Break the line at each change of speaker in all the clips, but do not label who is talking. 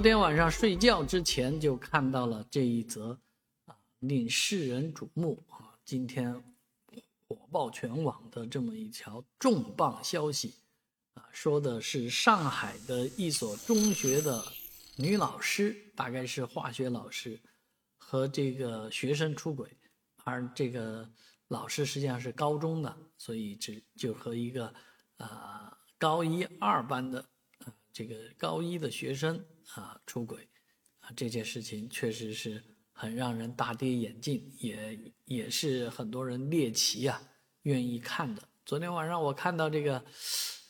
昨天晚上睡觉之前就看到了这一则啊令世人瞩目啊，今天火爆全网的这么一条重磅消息啊，说的是上海的一所中学的女老师，大概是化学老师，和这个学生出轨，而这个老师实际上是高中的，所以只就和一个啊高一二班的这个高一的学生。啊，出轨，啊，这件事情确实是很让人大跌眼镜，也也是很多人猎奇啊，愿意看的。昨天晚上我看到这个，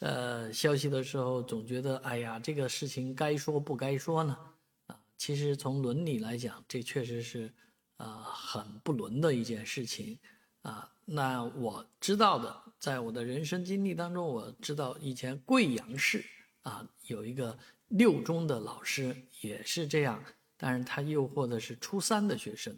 呃，消息的时候，总觉得，哎呀，这个事情该说不该说呢？啊，其实从伦理来讲，这确实是，啊，很不伦的一件事情。啊，那我知道的，在我的人生经历当中，我知道以前贵阳市啊有一个。六中的老师也是这样，但是他诱惑的是初三的学生，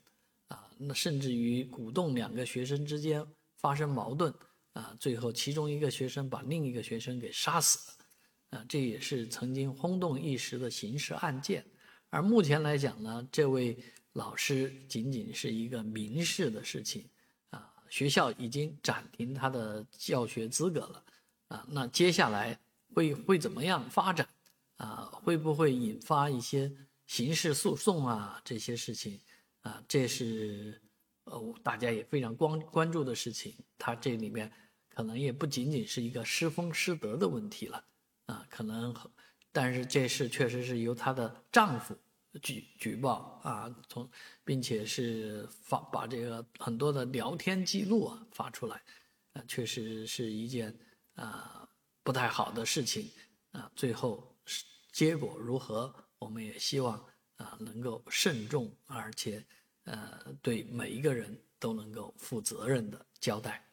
啊，那甚至于鼓动两个学生之间发生矛盾，啊，最后其中一个学生把另一个学生给杀死了，啊，这也是曾经轰动一时的刑事案件。而目前来讲呢，这位老师仅仅是一个民事的事情，啊，学校已经暂停他的教学资格了，啊，那接下来会会怎么样发展？啊，会不会引发一些刑事诉讼啊？这些事情啊，这是呃大家也非常关关注的事情。它这里面可能也不仅仅是一个师风师德的问题了啊，可能，但是这事确实是由她的丈夫举举报啊，从并且是发把这个很多的聊天记录啊发出来，啊，确实是一件啊不太好的事情啊，最后。结果如何？我们也希望啊能够慎重，而且呃对每一个人都能够负责任的交代。